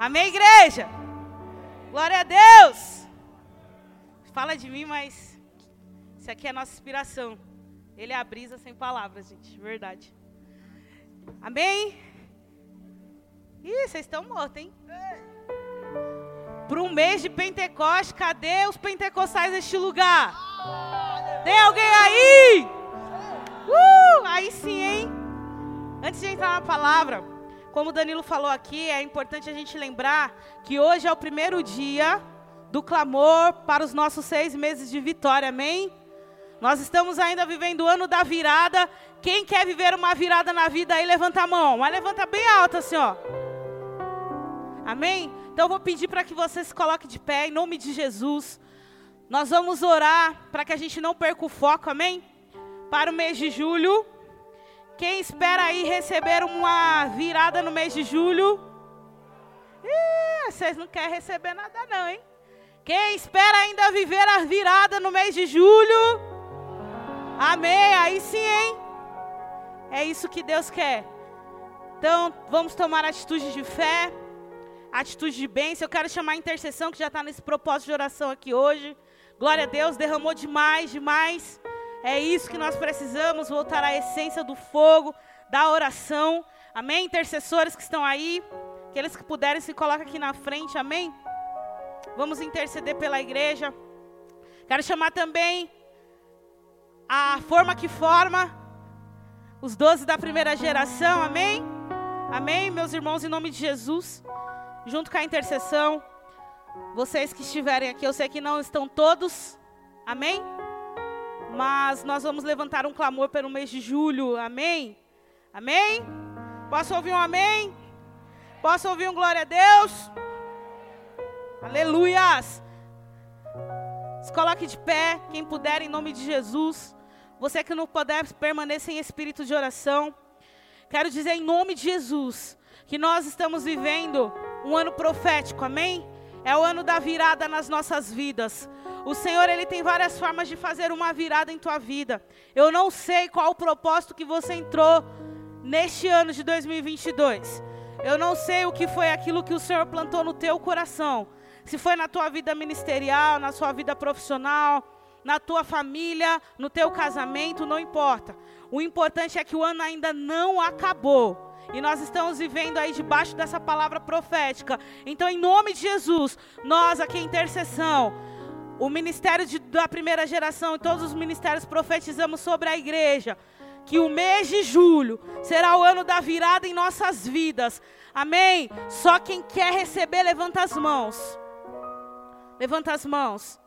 Amém, igreja? Glória a Deus! Fala de mim, mas isso aqui é a nossa inspiração. Ele é a brisa sem palavras, gente, verdade. Amém? Ih, vocês estão mortos, hein? Para um mês de Pentecoste, cadê os pentecostais deste lugar? Tem alguém aí? Uh, aí sim, hein? Antes de entrar na palavra, como o Danilo falou aqui, é importante a gente lembrar que hoje é o primeiro dia do clamor para os nossos seis meses de vitória, amém? Nós estamos ainda vivendo o ano da virada. Quem quer viver uma virada na vida aí, levanta a mão. Mas levanta bem alta assim, ó. Amém? Então eu vou pedir para que você se coloque de pé, em nome de Jesus. Nós vamos orar para que a gente não perca o foco, amém? Para o mês de julho. Quem espera aí receber uma virada no mês de julho? Ih, vocês não querem receber nada não, hein? Quem espera ainda viver a virada no mês de julho? Amém, aí sim, hein? É isso que Deus quer. Então, vamos tomar atitude de fé, atitude de bênção. Eu quero chamar a intercessão que já está nesse propósito de oração aqui hoje. Glória a Deus, derramou demais, demais. É isso que nós precisamos, voltar à essência do fogo, da oração. Amém? Intercessores que estão aí, aqueles que puderem se colocam aqui na frente, amém? Vamos interceder pela igreja. Quero chamar também a forma que forma os doze da primeira geração, amém? Amém, meus irmãos, em nome de Jesus, junto com a intercessão. Vocês que estiverem aqui, eu sei que não estão todos, amém? Mas nós vamos levantar um clamor pelo mês de julho. Amém? Amém? Posso ouvir um amém? Posso ouvir um glória a Deus? Aleluias! Se coloque de pé, quem puder, em nome de Jesus. Você que não puder, permaneça em espírito de oração. Quero dizer em nome de Jesus que nós estamos vivendo um ano profético, amém? É o ano da virada nas nossas vidas. O Senhor, Ele tem várias formas de fazer uma virada em tua vida. Eu não sei qual o propósito que você entrou neste ano de 2022. Eu não sei o que foi aquilo que o Senhor plantou no teu coração. Se foi na tua vida ministerial, na sua vida profissional, na tua família, no teu casamento, não importa. O importante é que o ano ainda não acabou. E nós estamos vivendo aí debaixo dessa palavra profética. Então, em nome de Jesus, nós aqui em intercessão, o ministério de, da primeira geração e todos os ministérios profetizamos sobre a igreja. Que o mês de julho será o ano da virada em nossas vidas. Amém? Só quem quer receber, levanta as mãos. Levanta as mãos.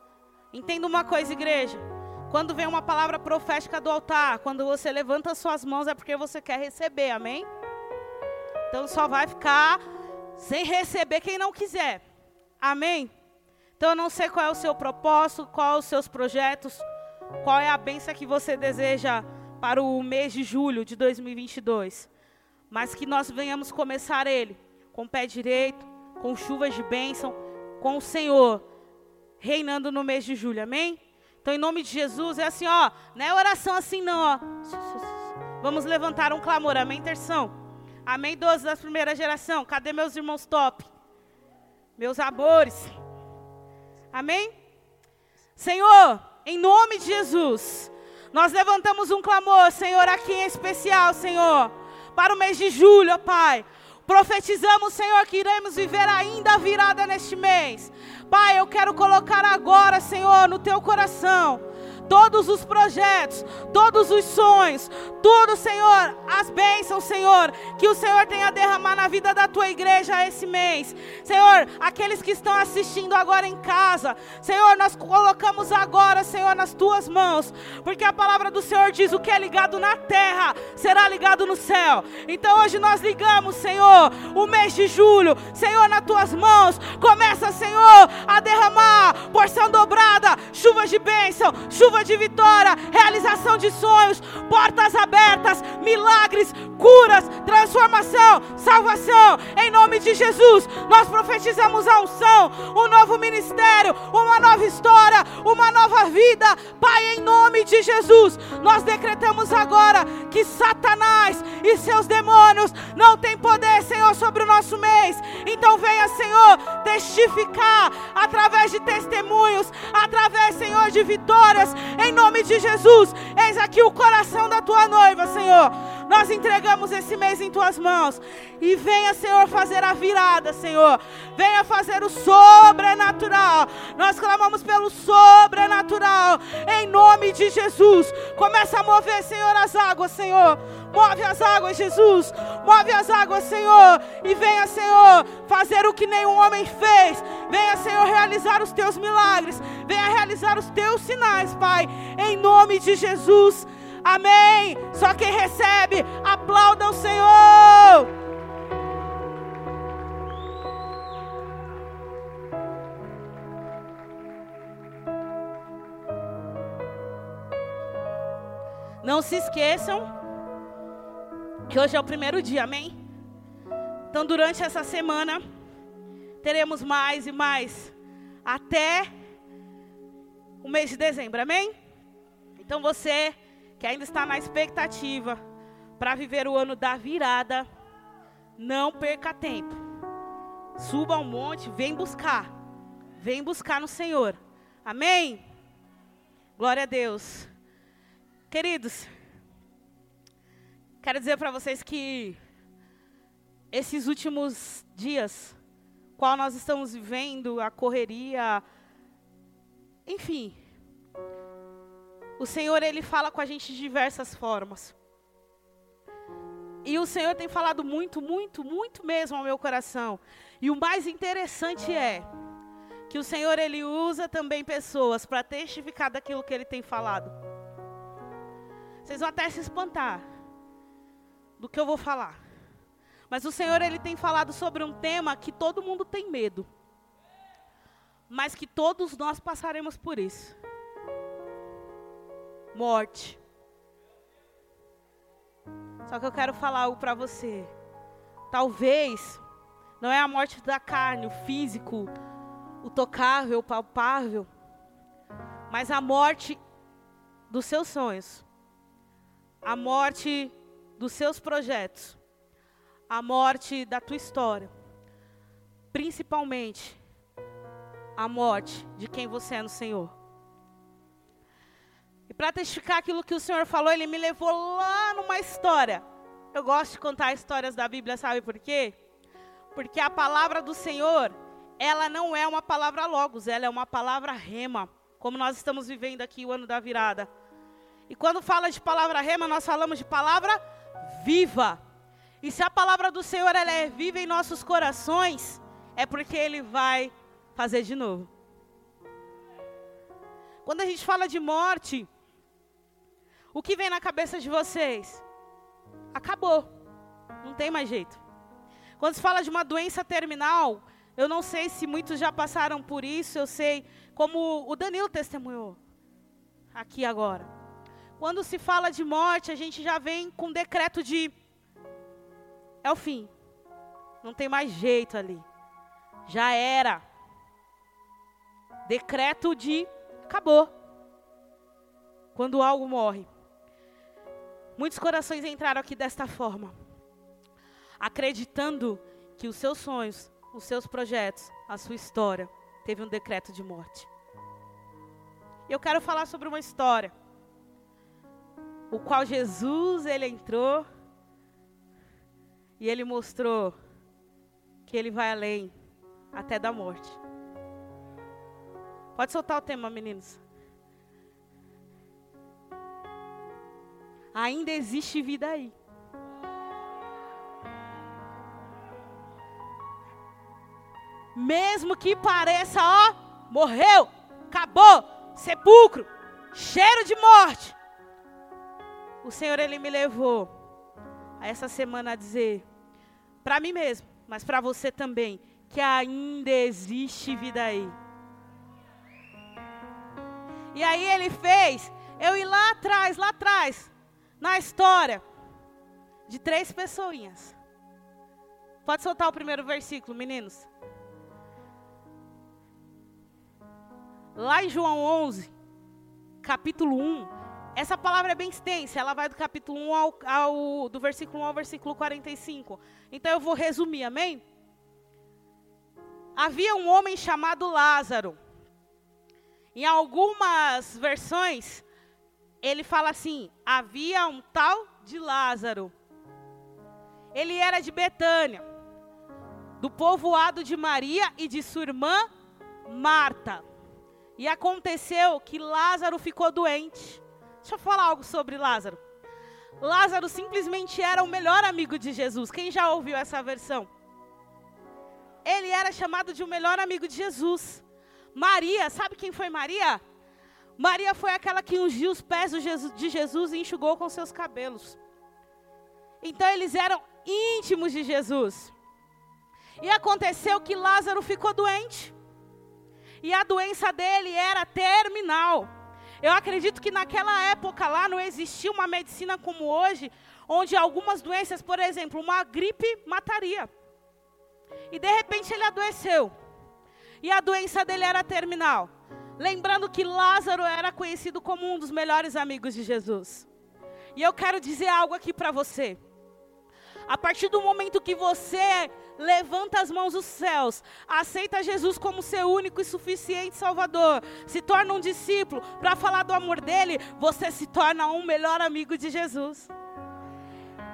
Entenda uma coisa, igreja. Quando vem uma palavra profética do altar, quando você levanta as suas mãos, é porque você quer receber, amém? Então só vai ficar sem receber quem não quiser. Amém? Então eu não sei qual é o seu propósito, qual os seus projetos, qual é a benção que você deseja para o mês de julho de 2022. Mas que nós venhamos começar ele com o pé direito, com chuvas de bênção, com o Senhor reinando no mês de julho. Amém? Então em nome de Jesus é assim, ó, não é oração assim não, ó. Vamos levantar um clamor, amém, intercessão. Amém, 12 da primeira geração. Cadê meus irmãos top? Meus amores. Amém? Senhor, em nome de Jesus, nós levantamos um clamor, Senhor, aqui em especial, Senhor, para o mês de julho, ó Pai. Profetizamos, Senhor, que iremos viver ainda a virada neste mês. Pai, eu quero colocar agora, Senhor, no teu coração todos os projetos, todos os sonhos, tudo, Senhor, as bênçãos, Senhor, que o Senhor tenha a derramar na vida da tua igreja esse mês. Senhor, aqueles que estão assistindo agora em casa, Senhor, nós colocamos agora, Senhor, nas tuas mãos, porque a palavra do Senhor diz: o que é ligado na terra será ligado no céu. Então hoje nós ligamos, Senhor, o mês de julho, Senhor, nas tuas mãos. Começa, Senhor, a derramar porção dobrada, chuvas de bênção, chuvas de vitória, realização de sonhos, portas abertas, milagres, curas, transformação, salvação. Em nome de Jesus, nós profetizamos a unção, um novo ministério, uma nova história, uma nova vida. Pai, em nome de Jesus, nós decretamos agora que Satanás e seus demônios não têm poder, Senhor, sobre o nosso mês. Então venha, Senhor testificar através de testemunhos, através, Senhor, de vitórias, em nome de Jesus. Eis aqui o coração da tua noiva, Senhor. Nós entregamos esse mês em tuas mãos. E venha, Senhor, fazer a virada, Senhor. Venha fazer o sobrenatural. Nós clamamos pelo sobrenatural. Em nome de Jesus. Começa a mover, Senhor, as águas, Senhor. Move as águas, Jesus. Move as águas, Senhor. E venha, Senhor, fazer o que nenhum homem fez. Venha, Senhor, realizar os teus milagres. Venha realizar os teus sinais, Pai. Em nome de Jesus. Amém. Só quem recebe, aplauda o Senhor. Não se esqueçam que hoje é o primeiro dia, amém? Então, durante essa semana, teremos mais e mais até o mês de dezembro, amém? Então, você que ainda está na expectativa para viver o ano da virada, não perca tempo. Suba ao monte, vem buscar. Vem buscar no Senhor. Amém? Glória a Deus. Queridos, quero dizer para vocês que esses últimos dias, qual nós estamos vivendo, a correria, enfim, o Senhor, Ele fala com a gente de diversas formas. E o Senhor tem falado muito, muito, muito mesmo ao meu coração. E o mais interessante é que o Senhor, Ele usa também pessoas para testificar daquilo que Ele tem falado. Vocês vão até se espantar do que eu vou falar. Mas o Senhor, Ele tem falado sobre um tema que todo mundo tem medo. Mas que todos nós passaremos por isso morte. Só que eu quero falar algo para você. Talvez não é a morte da carne, o físico, o tocável, o palpável, mas a morte dos seus sonhos, a morte dos seus projetos, a morte da tua história, principalmente a morte de quem você é no Senhor. E para testificar aquilo que o Senhor falou, ele me levou lá numa história. Eu gosto de contar histórias da Bíblia, sabe por quê? Porque a palavra do Senhor, ela não é uma palavra logos, ela é uma palavra rema, como nós estamos vivendo aqui o ano da virada. E quando fala de palavra rema, nós falamos de palavra viva. E se a palavra do Senhor ela é viva em nossos corações, é porque ele vai fazer de novo. Quando a gente fala de morte, o que vem na cabeça de vocês? Acabou. Não tem mais jeito. Quando se fala de uma doença terminal, eu não sei se muitos já passaram por isso, eu sei como o Danilo testemunhou aqui agora. Quando se fala de morte, a gente já vem com decreto de é o fim. Não tem mais jeito ali. Já era. Decreto de acabou. Quando algo morre. Muitos corações entraram aqui desta forma, acreditando que os seus sonhos, os seus projetos, a sua história teve um decreto de morte. Eu quero falar sobre uma história, o qual Jesus ele entrou e ele mostrou que ele vai além até da morte. Pode soltar o tema, meninos. Ainda existe vida aí. Mesmo que pareça, ó, morreu, acabou, sepulcro, cheiro de morte. O Senhor, Ele me levou a essa semana a dizer, para mim mesmo, mas para você também, que ainda existe vida aí. E aí Ele fez eu ir lá atrás, lá atrás, na história de três pessoinhas. Pode soltar o primeiro versículo, meninos. Lá em João 11, capítulo 1, essa palavra é bem extensa, ela vai do capítulo 1 ao, ao, do versículo 1 ao versículo 45. Então eu vou resumir, amém? havia um homem chamado Lázaro. Em algumas versões, ele fala assim: havia um tal de Lázaro. Ele era de Betânia, do povoado de Maria e de sua irmã Marta. E aconteceu que Lázaro ficou doente. Deixa eu falar algo sobre Lázaro. Lázaro simplesmente era o melhor amigo de Jesus. Quem já ouviu essa versão? Ele era chamado de o melhor amigo de Jesus. Maria, sabe quem foi Maria? Maria foi aquela que ungiu os pés de Jesus e enxugou com seus cabelos. Então eles eram íntimos de Jesus. E aconteceu que Lázaro ficou doente. E a doença dele era terminal. Eu acredito que naquela época lá não existia uma medicina como hoje, onde algumas doenças, por exemplo, uma gripe mataria. E de repente ele adoeceu. E a doença dele era terminal. Lembrando que Lázaro era conhecido como um dos melhores amigos de Jesus. E eu quero dizer algo aqui para você. A partir do momento que você levanta as mãos dos céus, aceita Jesus como seu único e suficiente Salvador, se torna um discípulo para falar do amor dele, você se torna um melhor amigo de Jesus.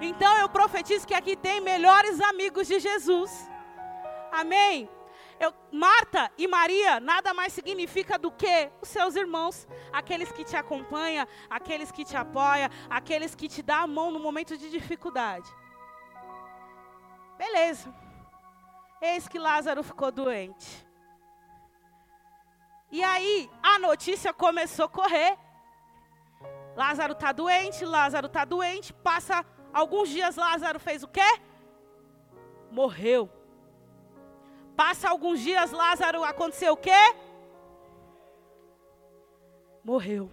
Então eu profetizo que aqui tem melhores amigos de Jesus. Amém? Eu, Marta e Maria nada mais significa do que os seus irmãos, aqueles que te acompanham, aqueles que te apoiam, aqueles que te dão a mão no momento de dificuldade. Beleza. Eis que Lázaro ficou doente. E aí a notícia começou a correr. Lázaro está doente, Lázaro está doente. Passa alguns dias, Lázaro fez o quê? Morreu. Passa alguns dias, Lázaro aconteceu o quê? Morreu.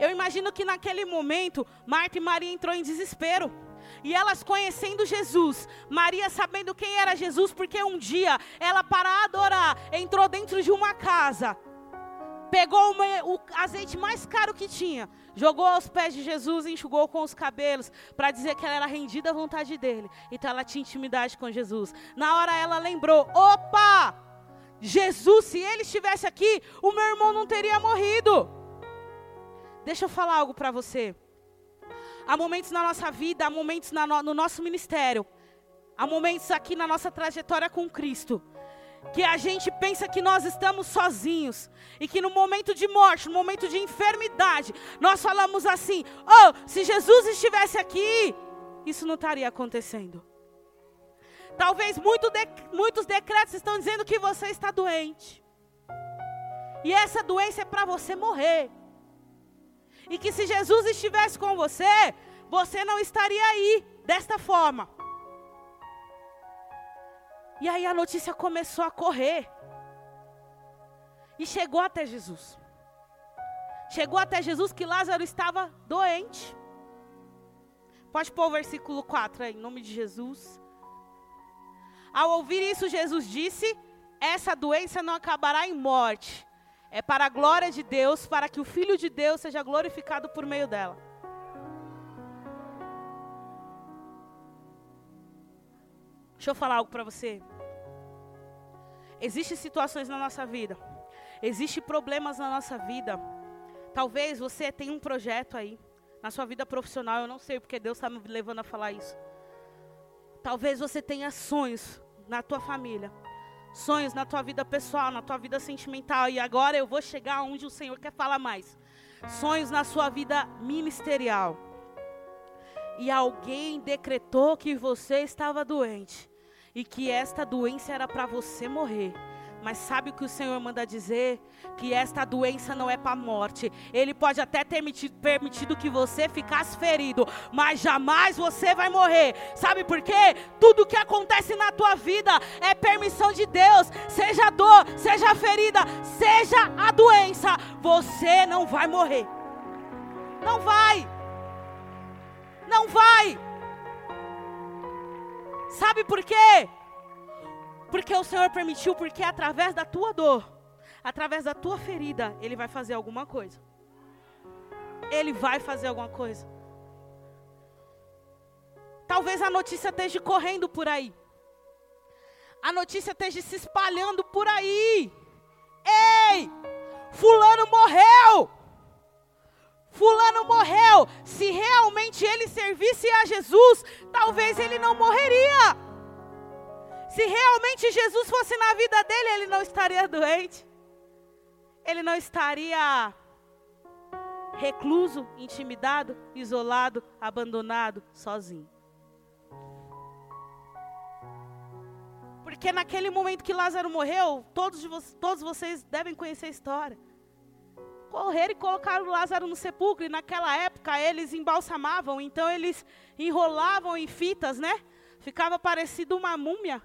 Eu imagino que naquele momento, Marta e Maria entrou em desespero. E elas conhecendo Jesus, Maria sabendo quem era Jesus, porque um dia ela para adorar entrou dentro de uma casa pegou uma, o azeite mais caro que tinha, jogou aos pés de Jesus e enxugou com os cabelos, para dizer que ela era rendida à vontade dele. Então ela tinha intimidade com Jesus. Na hora ela lembrou: opa! Jesus, se ele estivesse aqui, o meu irmão não teria morrido. Deixa eu falar algo para você. Há momentos na nossa vida, há momentos no, no nosso ministério, há momentos aqui na nossa trajetória com Cristo que a gente pensa que nós estamos sozinhos e que no momento de morte, no momento de enfermidade, nós falamos assim: "Oh, se Jesus estivesse aqui, isso não estaria acontecendo". Talvez muito de, muitos decretos estão dizendo que você está doente. E essa doença é para você morrer. E que se Jesus estivesse com você, você não estaria aí desta forma. E aí a notícia começou a correr. E chegou até Jesus. Chegou até Jesus que Lázaro estava doente. Pode pôr o versículo 4 aí, em nome de Jesus. Ao ouvir isso, Jesus disse: Essa doença não acabará em morte. É para a glória de Deus, para que o Filho de Deus seja glorificado por meio dela. Deixa eu falar algo para você. Existem situações na nossa vida. Existem problemas na nossa vida. Talvez você tenha um projeto aí na sua vida profissional. Eu não sei porque Deus está me levando a falar isso. Talvez você tenha sonhos na tua família, sonhos na tua vida pessoal, na tua vida sentimental. E agora eu vou chegar onde o Senhor quer falar mais. Sonhos na sua vida ministerial. E alguém decretou que você estava doente e que esta doença era para você morrer. Mas sabe o que o Senhor manda dizer? Que esta doença não é para a morte. Ele pode até ter permitido que você ficasse ferido, mas jamais você vai morrer. Sabe por quê? Tudo que acontece na tua vida é permissão de Deus. Seja dor, seja ferida, seja a doença, você não vai morrer. Não vai. Não vai. Sabe por quê? Porque o Senhor permitiu, porque através da tua dor, através da tua ferida, Ele vai fazer alguma coisa. Ele vai fazer alguma coisa. Talvez a notícia esteja correndo por aí. a notícia esteja se espalhando por aí. Ei, Fulano morreu. Fulano morreu. Se realmente ele servisse a Jesus, talvez ele não morreria. Se realmente Jesus fosse na vida dele, ele não estaria doente. Ele não estaria recluso, intimidado, isolado, abandonado, sozinho. Porque naquele momento que Lázaro morreu, todos, vocês, todos vocês devem conhecer a história. Correram e colocaram Lázaro no sepulcro, e naquela época eles embalsamavam, então eles enrolavam em fitas, né? Ficava parecido uma múmia.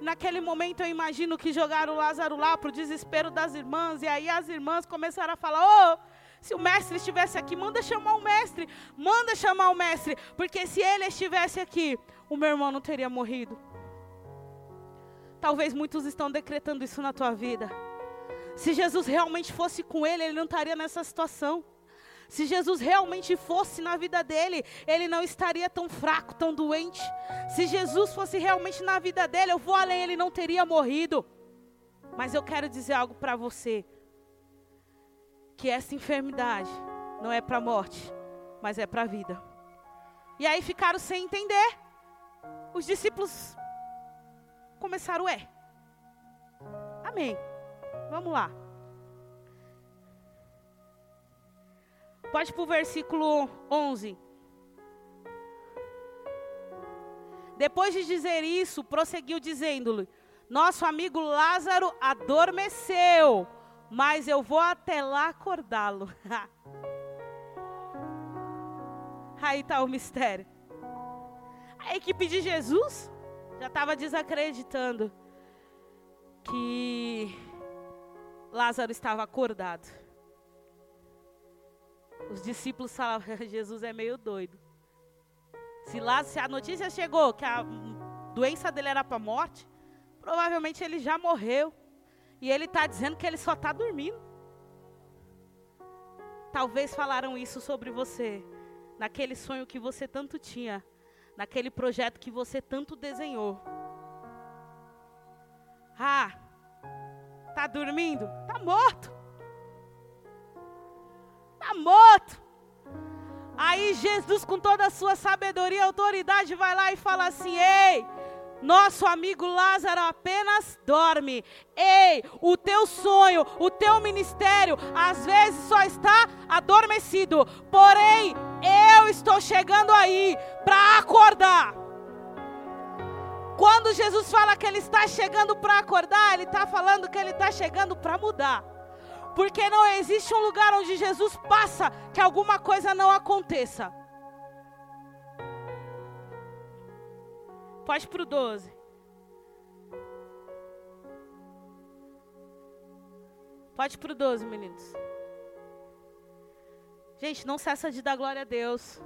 Naquele momento eu imagino que jogaram Lázaro lá para o desespero das irmãs, e aí as irmãs começaram a falar: Ô, oh, se o mestre estivesse aqui, manda chamar o mestre, manda chamar o mestre, porque se ele estivesse aqui, o meu irmão não teria morrido. Talvez muitos estão decretando isso na tua vida. Se Jesus realmente fosse com ele, ele não estaria nessa situação. Se Jesus realmente fosse na vida dele, ele não estaria tão fraco, tão doente. Se Jesus fosse realmente na vida dele, eu vou além, ele não teria morrido. Mas eu quero dizer algo para você: que essa enfermidade não é para a morte, mas é para a vida. E aí ficaram sem entender. Os discípulos começaram, é. Amém. Vamos lá. Pode para o versículo 11. Depois de dizer isso, prosseguiu dizendo-lhe: Nosso amigo Lázaro adormeceu, mas eu vou até lá acordá-lo. Aí está o mistério. A equipe de Jesus já estava desacreditando que Lázaro estava acordado. Os discípulos falavam, Jesus é meio doido. Se, lá, se a notícia chegou que a doença dele era para morte, provavelmente ele já morreu. E ele está dizendo que ele só está dormindo. Talvez falaram isso sobre você, naquele sonho que você tanto tinha, naquele projeto que você tanto desenhou. Ah, tá dormindo? Tá morto está morto. Aí Jesus, com toda a sua sabedoria e autoridade, vai lá e fala assim: Ei, nosso amigo Lázaro apenas dorme. Ei, o teu sonho, o teu ministério, às vezes só está adormecido. Porém, eu estou chegando aí para acordar. Quando Jesus fala que ele está chegando para acordar, ele está falando que ele está chegando para mudar. Porque não existe um lugar onde Jesus passa que alguma coisa não aconteça. Pode para o 12. Pode para o 12, meninos. Gente, não cessa de dar glória a Deus.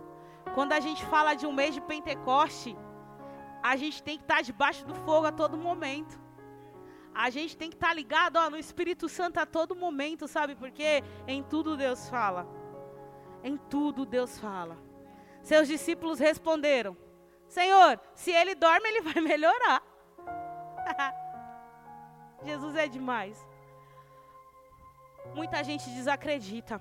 Quando a gente fala de um mês de Pentecoste, a gente tem que estar debaixo do fogo a todo momento. A gente tem que estar tá ligado ó, no Espírito Santo a todo momento, sabe? Porque em tudo Deus fala. Em tudo Deus fala. Seus discípulos responderam: Senhor, se ele dorme, ele vai melhorar. Jesus é demais. Muita gente desacredita.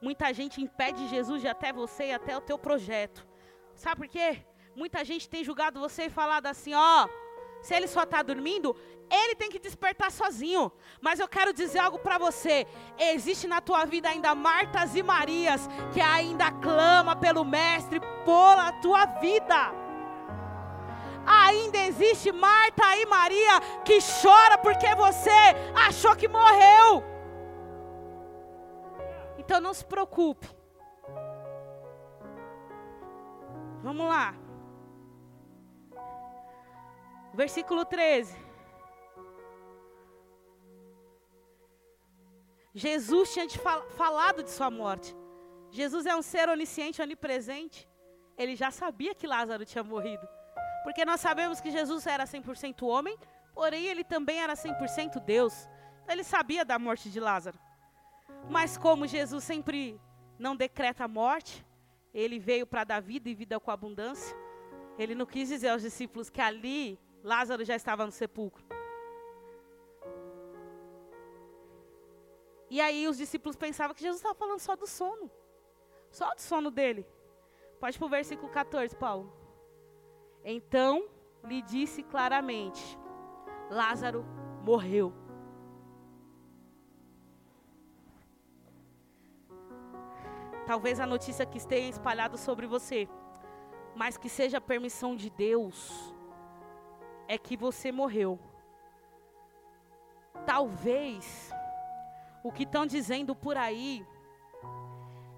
Muita gente impede Jesus de até você e até o teu projeto. Sabe por quê? Muita gente tem julgado você e falado assim: ó, se ele só está dormindo, ele tem que despertar sozinho. Mas eu quero dizer algo para você: existe na tua vida ainda Martas e Marias que ainda clama pelo Mestre por a tua vida. Ainda existe Marta e Maria que chora porque você achou que morreu. Então não se preocupe. Vamos lá. Versículo 13. Jesus tinha falado de sua morte. Jesus é um ser onisciente, onipresente. Ele já sabia que Lázaro tinha morrido. Porque nós sabemos que Jesus era 100% homem, porém ele também era 100% Deus. Então ele sabia da morte de Lázaro. Mas como Jesus sempre não decreta a morte, ele veio para dar vida e vida com abundância. Ele não quis dizer aos discípulos que ali Lázaro já estava no sepulcro. E aí os discípulos pensavam que Jesus estava falando só do sono. Só do sono dele. Pode para o versículo 14, Paulo. Então lhe disse claramente: Lázaro morreu. Talvez a notícia que esteja espalhada sobre você, mas que seja permissão de Deus, é que você morreu. Talvez o que estão dizendo por aí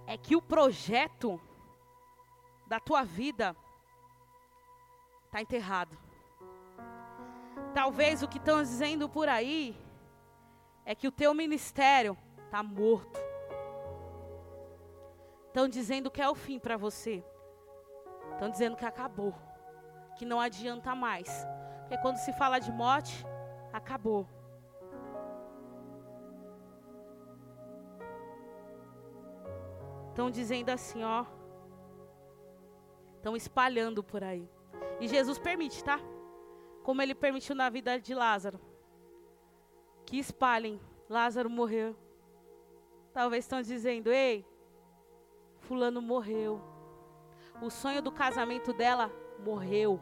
é que o projeto da tua vida está enterrado. Talvez o que estão dizendo por aí é que o teu ministério está morto. Estão dizendo que é o fim para você. Estão dizendo que acabou. Que não adianta mais. Porque quando se fala de morte, acabou. Estão dizendo assim, ó. Estão espalhando por aí. E Jesus permite, tá? Como ele permitiu na vida de Lázaro. Que espalhem. Lázaro morreu. Talvez estão dizendo, ei, fulano morreu. O sonho do casamento dela morreu.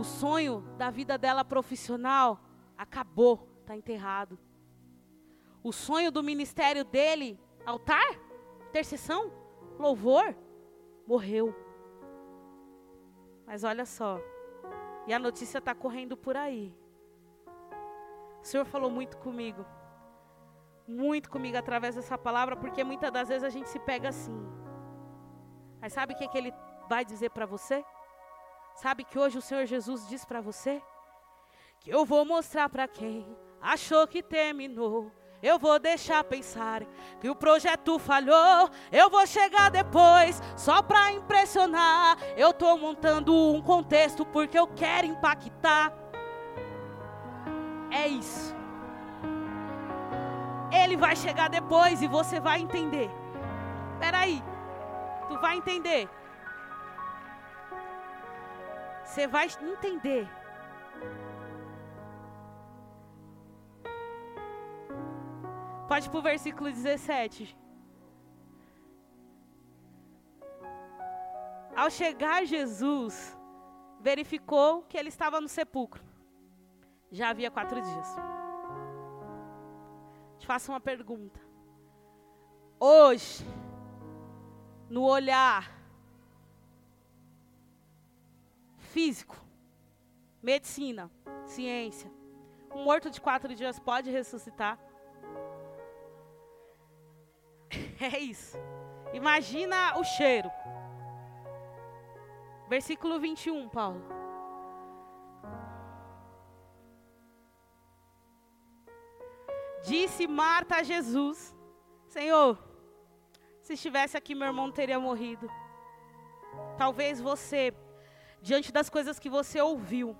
O sonho da vida dela profissional acabou, está enterrado. O sonho do ministério dele, altar, intercessão, louvor, morreu. Mas olha só, e a notícia está correndo por aí. O Senhor falou muito comigo muito comigo através dessa palavra, porque muitas das vezes a gente se pega assim. Mas sabe o que, que ele vai dizer para você? Sabe que hoje o Senhor Jesus diz para você? Que eu vou mostrar para quem achou que terminou. Eu vou deixar pensar que o projeto falhou. Eu vou chegar depois só para impressionar. Eu tô montando um contexto porque eu quero impactar. É isso. Ele vai chegar depois e você vai entender. Espera aí. Tu vai entender. Você vai entender. Pode ir para o versículo 17. Ao chegar Jesus, verificou que ele estava no sepulcro. Já havia quatro dias te faço uma pergunta. Hoje, no olhar físico, medicina, ciência, um morto de quatro dias pode ressuscitar? É isso. Imagina o cheiro. Versículo 21, Paulo. Disse Marta a Jesus: Senhor, se estivesse aqui, meu irmão teria morrido. Talvez você, diante das coisas que você ouviu,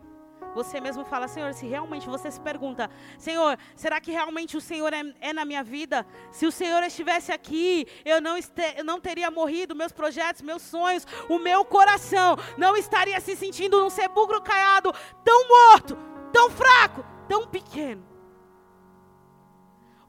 você mesmo fala, Senhor, se realmente você se pergunta, Senhor, será que realmente o Senhor é, é na minha vida? Se o Senhor estivesse aqui, eu não, este, eu não teria morrido, meus projetos, meus sonhos, o meu coração não estaria se sentindo num sepulcro caiado, tão morto, tão fraco, tão pequeno.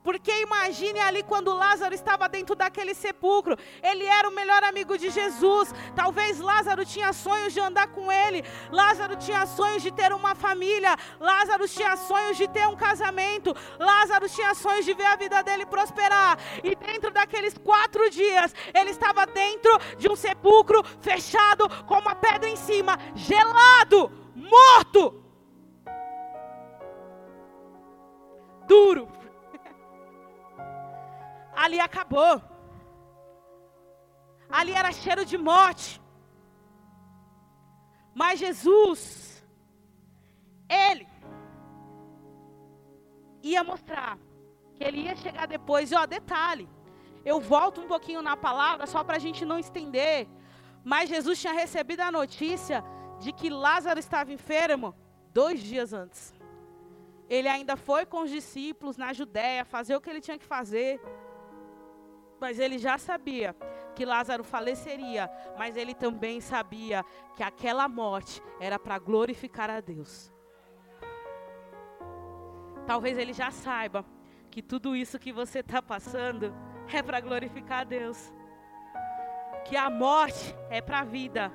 Porque imagine ali quando Lázaro estava dentro daquele sepulcro, ele era o melhor amigo de Jesus. Talvez Lázaro tinha sonhos de andar com ele, Lázaro tinha sonhos de ter uma família, Lázaro tinha sonhos de ter um casamento, Lázaro tinha sonhos de ver a vida dele prosperar. E dentro daqueles quatro dias, ele estava dentro de um sepulcro fechado, com uma pedra em cima, gelado, morto. Duro ali acabou. Ali era cheiro de morte. Mas Jesus, Ele ia mostrar que Ele ia chegar depois. E ó, detalhe, eu volto um pouquinho na palavra só para a gente não estender. Mas Jesus tinha recebido a notícia de que Lázaro estava enfermo dois dias antes. Ele ainda foi com os discípulos na Judéia fazer o que ele tinha que fazer. Mas ele já sabia que Lázaro faleceria, mas ele também sabia que aquela morte era para glorificar a Deus. Talvez ele já saiba que tudo isso que você está passando é para glorificar a Deus. Que a morte é para a vida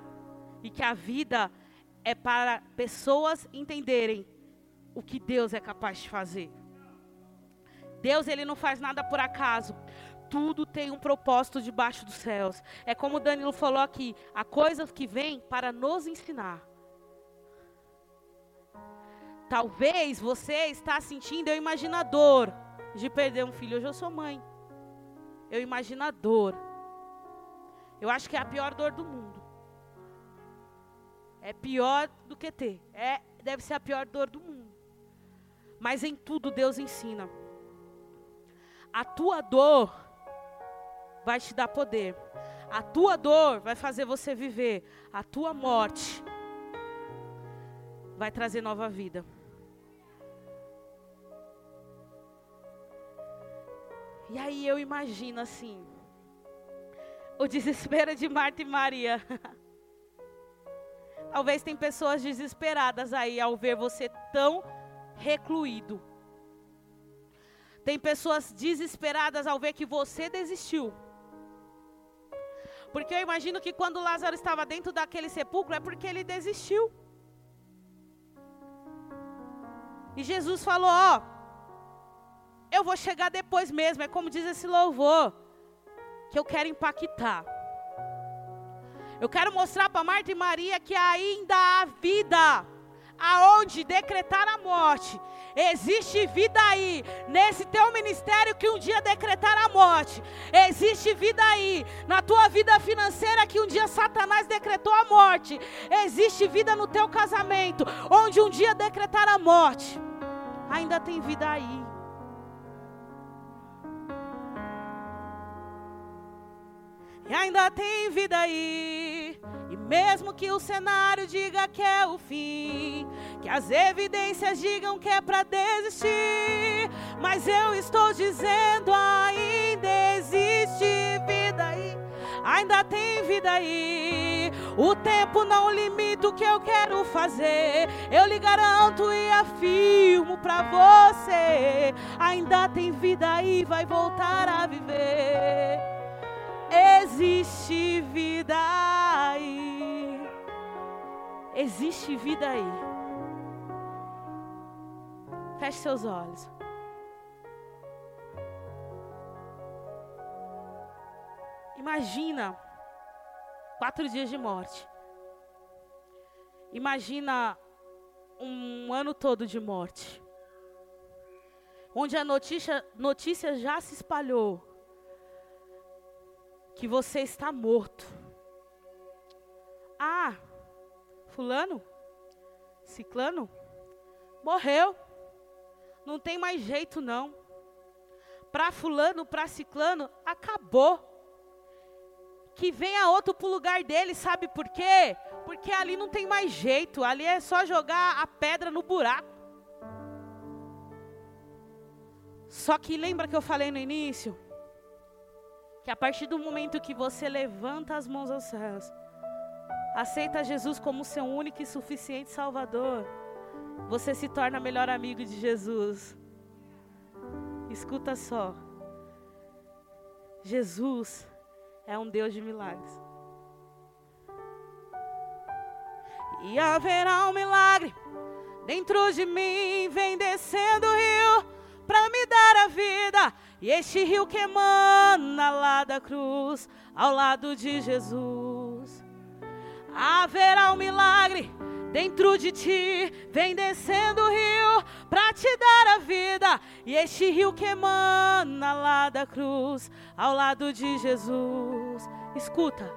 e que a vida é para pessoas entenderem o que Deus é capaz de fazer. Deus ele não faz nada por acaso tudo tem um propósito debaixo dos céus. É como o Danilo falou aqui: há coisas que vêm para nos ensinar. Talvez você está sentindo, eu imagino a dor de perder um filho. Hoje eu sou mãe. Eu imagino a dor. Eu acho que é a pior dor do mundo. É pior do que ter. É, deve ser a pior dor do mundo. Mas em tudo Deus ensina. A tua dor vai te dar poder. A tua dor vai fazer você viver. A tua morte vai trazer nova vida. E aí eu imagino assim, o desespero de Marta e Maria. Talvez tem pessoas desesperadas aí ao ver você tão recluído. Tem pessoas desesperadas ao ver que você desistiu. Porque eu imagino que quando Lázaro estava dentro daquele sepulcro é porque ele desistiu. E Jesus falou: Ó, eu vou chegar depois mesmo. É como diz esse louvor, que eu quero impactar. Eu quero mostrar para Marta e Maria que ainda há vida aonde decretar a morte. Existe vida aí, nesse teu ministério que um dia decretar a morte. Existe vida aí, na tua vida financeira que um dia Satanás decretou a morte. Existe vida no teu casamento, onde um dia decretar a morte. Ainda tem vida aí. E ainda tem vida aí. E mesmo que o cenário diga que é o fim, que as evidências digam que é para desistir, mas eu estou dizendo ainda existe vida aí. Ainda tem vida aí. O tempo não limita o que eu quero fazer. Eu lhe garanto e afirmo para você. Ainda tem vida aí, vai voltar a viver. Existe vida aí. Existe vida aí. Feche seus olhos. Imagina quatro dias de morte. Imagina um ano todo de morte. Onde a notícia, notícia já se espalhou que você está morto. Ah, fulano, ciclano, morreu. Não tem mais jeito não. Para fulano, para ciclano, acabou. Que venha outro para o lugar dele, sabe por quê? Porque ali não tem mais jeito, ali é só jogar a pedra no buraco. Só que lembra que eu falei no início? Que a partir do momento que você levanta as mãos aos céus, aceita Jesus como seu único e suficiente Salvador, você se torna melhor amigo de Jesus. Escuta só. Jesus é um Deus de milagres. E haverá um milagre dentro de mim, vem descendo o rio para me dar a vida. E este rio que emana lá da cruz, ao lado de Jesus. Haverá um milagre dentro de ti, vem descendo o rio para te dar a vida. E este rio que emana lá da cruz, ao lado de Jesus. Escuta.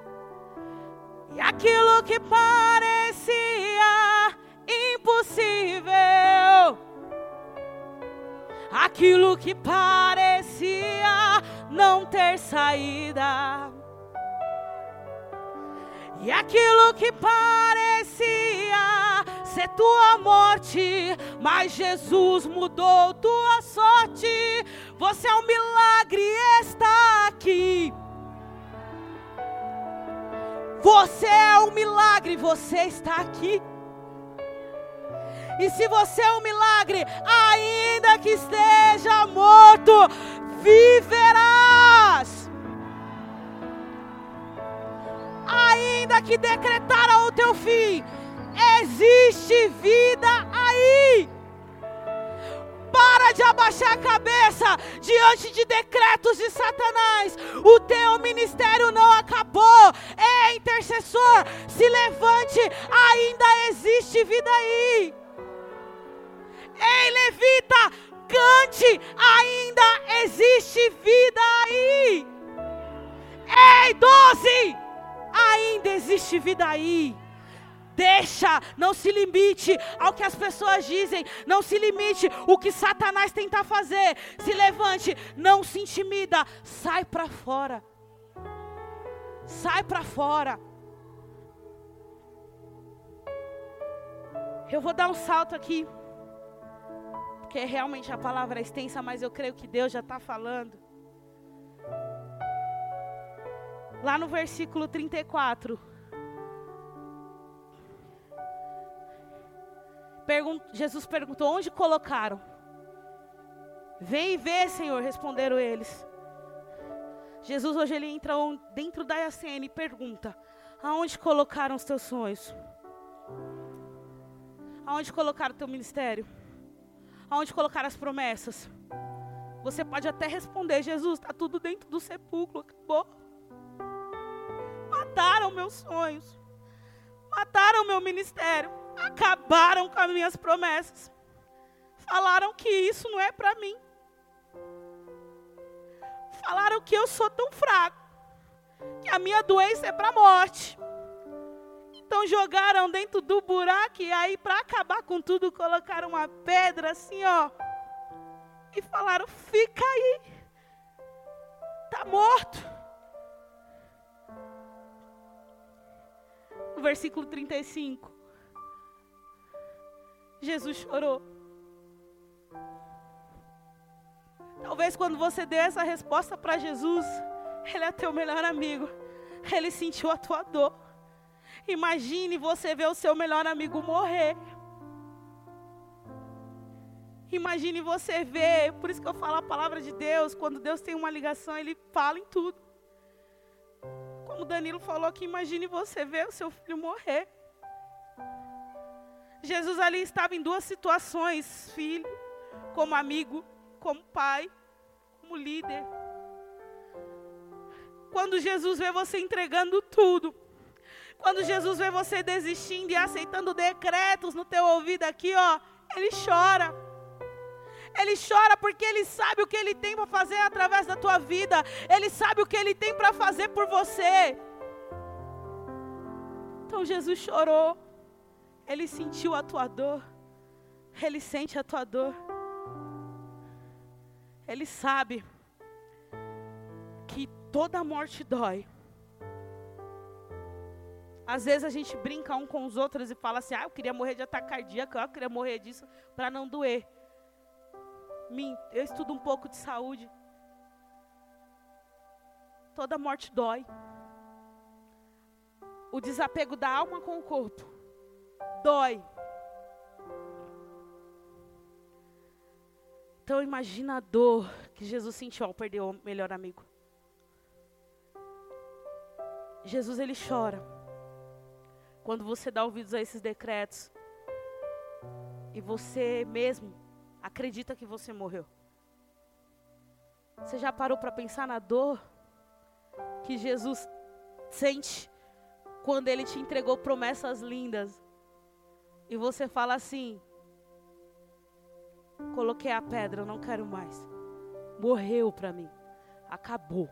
E aquilo que parecia impossível aquilo que parecia não ter saída. E aquilo que parecia ser tua morte, mas Jesus mudou tua sorte. Você é um milagre, está aqui aqui. Você é um milagre, você está aqui. E se você é um milagre, ainda que esteja morto, viverás. Ainda que decretaram o teu fim, existe vida aí. Para de abaixar a cabeça diante de decretos de Satanás. O teu ministério não acabou. É intercessor. Se levante, ainda existe vida aí. Ei, levita, cante, ainda existe vida aí. Ei, doze, ainda existe vida aí. Deixa, não se limite ao que as pessoas dizem, não se limite o que Satanás tenta fazer. Se levante, não se intimida, sai para fora. Sai para fora. Eu vou dar um salto aqui, porque realmente a palavra é extensa, mas eu creio que Deus já está falando. Lá no versículo 34. Pergun Jesus perguntou: Onde colocaram? Vem e vê, Senhor, responderam eles. Jesus hoje ele entra dentro da IACN e pergunta: Aonde colocaram os teus sonhos? Aonde colocaram o teu ministério? Aonde colocaram as promessas? Você pode até responder: Jesus, está tudo dentro do sepulcro, acabou. Mataram meus sonhos, mataram meu ministério acabaram com as minhas promessas. Falaram que isso não é para mim. Falaram que eu sou tão fraco, que a minha doença é para a morte. Então jogaram dentro do buraco e aí para acabar com tudo colocaram uma pedra assim, ó. E falaram: "Fica aí. Tá morto." Versículo 35. Jesus chorou. Talvez quando você deu essa resposta para Jesus, Ele é teu melhor amigo. Ele sentiu a tua dor. Imagine você ver o seu melhor amigo morrer. Imagine você ver, por isso que eu falo a palavra de Deus, quando Deus tem uma ligação, Ele fala em tudo. Como Danilo falou aqui, imagine você ver o seu filho morrer. Jesus ali estava em duas situações: filho, como amigo, como pai, como líder. Quando Jesus vê você entregando tudo, quando Jesus vê você desistindo e aceitando decretos no teu ouvido aqui, ó, ele chora. Ele chora porque ele sabe o que ele tem para fazer através da tua vida. Ele sabe o que ele tem para fazer por você. Então Jesus chorou. Ele sentiu a tua dor. Ele sente a tua dor. Ele sabe que toda morte dói. Às vezes a gente brinca um com os outros e fala assim: ah, eu queria morrer de ataque cardíaco, eu queria morrer disso para não doer. Eu estudo um pouco de saúde. Toda morte dói. O desapego da alma com o corpo dói. Então imagina a dor que Jesus sentiu ao perder o melhor amigo. Jesus ele chora quando você dá ouvidos a esses decretos e você mesmo acredita que você morreu. Você já parou para pensar na dor que Jesus sente quando ele te entregou promessas lindas e você fala assim: coloquei a pedra, não quero mais. Morreu para mim. Acabou.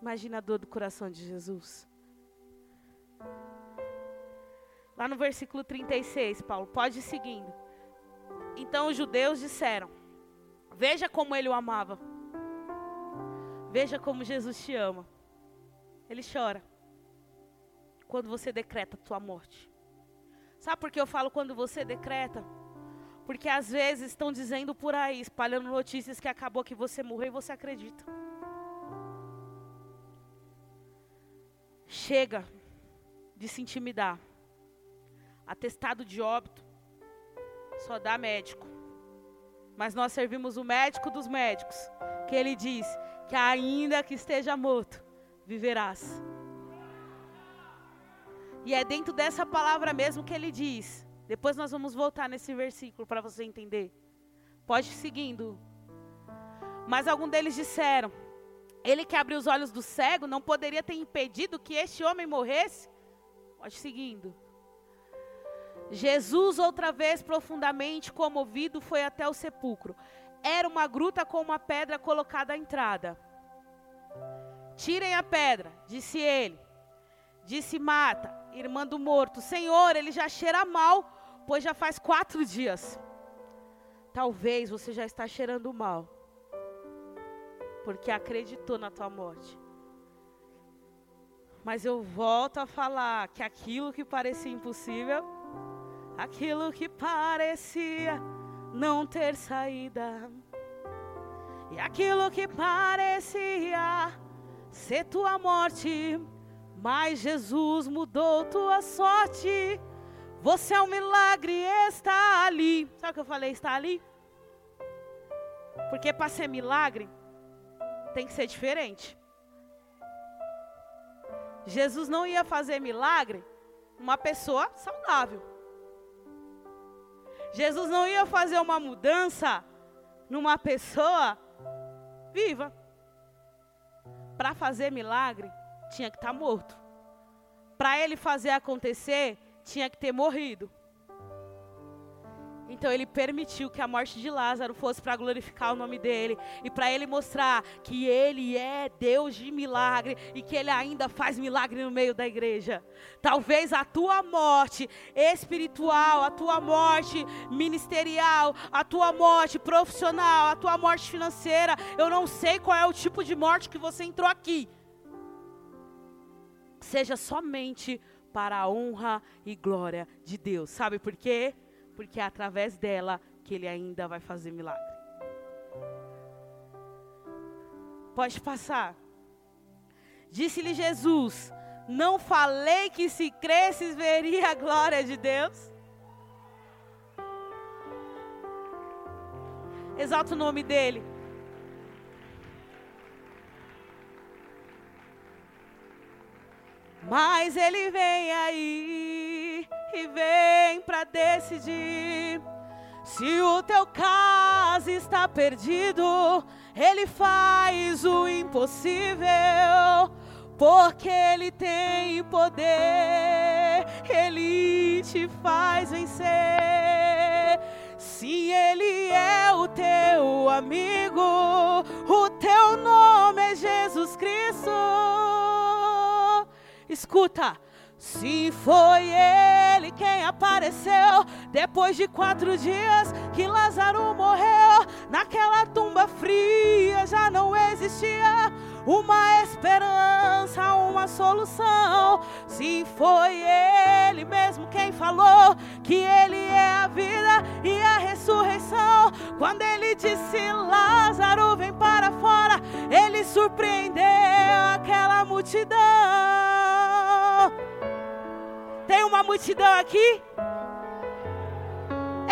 Imagina a dor do coração de Jesus. Lá no versículo 36, Paulo, pode ir seguindo. Então os judeus disseram: Veja como ele o amava. Veja como Jesus te ama. Ele chora quando você decreta a tua morte. Sabe por que eu falo quando você decreta? Porque às vezes estão dizendo por aí, espalhando notícias que acabou que você morreu e você acredita. Chega de se intimidar. Atestado de óbito só dá médico. Mas nós servimos o médico dos médicos, que ele diz que ainda que esteja morto, viverás. E é dentro dessa palavra mesmo que ele diz. Depois nós vamos voltar nesse versículo para você entender. Pode seguindo. Mas alguns deles disseram: Ele que abriu os olhos do cego não poderia ter impedido que este homem morresse? Pode seguindo. Jesus, outra vez profundamente comovido, foi até o sepulcro. Era uma gruta com uma pedra colocada à entrada. Tirem a pedra, disse ele. Disse Mata, irmã do morto: Senhor, ele já cheira mal, pois já faz quatro dias. Talvez você já está cheirando mal, porque acreditou na tua morte. Mas eu volto a falar que aquilo que parecia impossível, aquilo que parecia não ter saída, e aquilo que parecia ser tua morte, mas Jesus mudou tua sorte. Você é um milagre, está ali. Sabe o que eu falei? Está ali? Porque para ser milagre, tem que ser diferente. Jesus não ia fazer milagre numa pessoa saudável. Jesus não ia fazer uma mudança numa pessoa viva. Para fazer milagre, tinha que estar tá morto. Para ele fazer acontecer, tinha que ter morrido. Então ele permitiu que a morte de Lázaro fosse para glorificar o nome dele e para ele mostrar que ele é Deus de milagre e que ele ainda faz milagre no meio da igreja. Talvez a tua morte espiritual, a tua morte ministerial, a tua morte profissional, a tua morte financeira, eu não sei qual é o tipo de morte que você entrou aqui seja somente para a honra e glória de Deus. Sabe por quê? Porque é através dela que ele ainda vai fazer milagre. Pode passar. Disse-lhe Jesus: Não falei que se cresces veria a glória de Deus? Exalta o nome dele. Mas ele vem aí e vem para decidir. Se o teu caso está perdido, ele faz o impossível, porque ele tem poder, ele te faz vencer. Se ele é o teu amigo, o teu nome é Jesus Cristo. Escuta. Se foi ele quem apareceu depois de quatro dias que Lázaro morreu, naquela tumba fria já não existia uma esperança, uma solução. Se foi ele mesmo quem falou que ele é a vida e a ressurreição, quando ele disse Lázaro vem para fora, ele surpreendeu aquela multidão. Tem uma multidão aqui.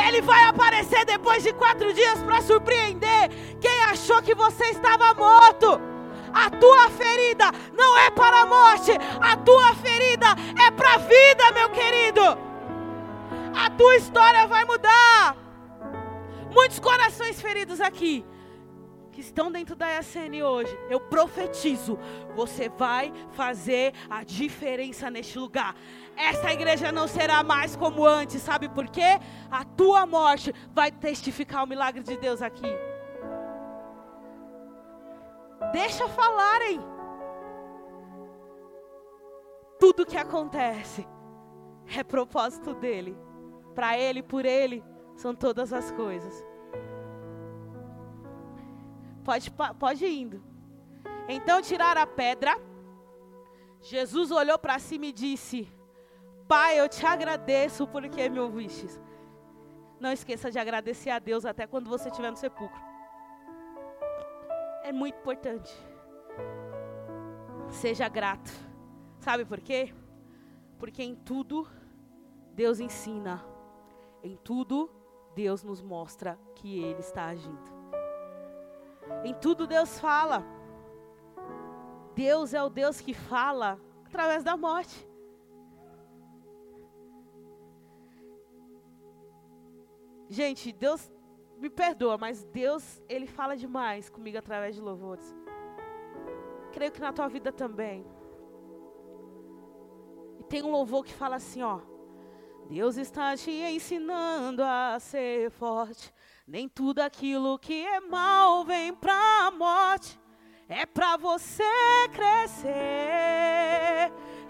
Ele vai aparecer depois de quatro dias para surpreender quem achou que você estava morto. A tua ferida não é para a morte, a tua ferida é para a vida, meu querido. A tua história vai mudar. Muitos corações feridos aqui que estão dentro da ESN hoje, eu profetizo, você vai fazer a diferença neste lugar. Essa igreja não será mais como antes, sabe por quê? A tua morte vai testificar o milagre de Deus aqui. Deixa falarem. Tudo que acontece é propósito dele. Para ele, por ele, são todas as coisas. Pode, pode ir indo. Então tiraram a pedra. Jesus olhou para cima e disse: Pai, eu te agradeço porque me ouvistes. não esqueça de agradecer a Deus até quando você estiver no sepulcro. É muito importante. Seja grato. Sabe por quê? Porque em tudo Deus ensina. Em tudo Deus nos mostra que Ele está agindo. Em tudo Deus fala. Deus é o Deus que fala através da morte. Gente, Deus me perdoa, mas Deus, Ele fala demais comigo através de louvores. Creio que na tua vida também. E tem um louvor que fala assim, ó. Deus está te ensinando a ser forte. Nem tudo aquilo que é mal vem pra morte. É pra você crescer.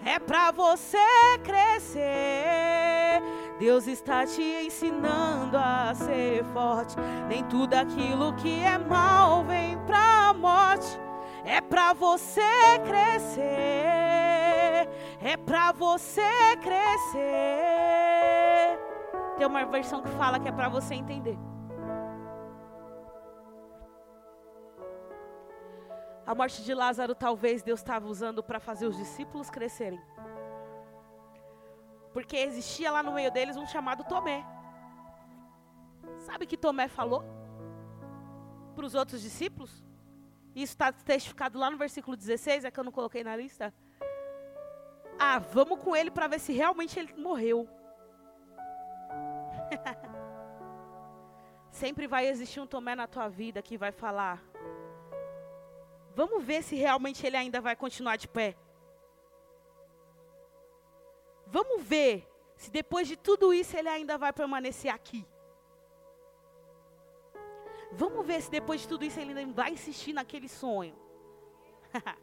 É pra você crescer. Deus está te ensinando a ser forte. Nem tudo aquilo que é mal vem pra morte. É pra você crescer. É pra você crescer. Tem uma versão que fala que é para você entender. A morte de Lázaro talvez Deus estava usando para fazer os discípulos crescerem. Porque existia lá no meio deles um chamado Tomé. Sabe que Tomé falou para os outros discípulos? Isso está testificado lá no versículo 16, é que eu não coloquei na lista. Ah, vamos com ele para ver se realmente ele morreu. Sempre vai existir um Tomé na tua vida que vai falar: Vamos ver se realmente ele ainda vai continuar de pé. Vamos ver se depois de tudo isso ele ainda vai permanecer aqui. Vamos ver se depois de tudo isso ele ainda vai insistir naquele sonho.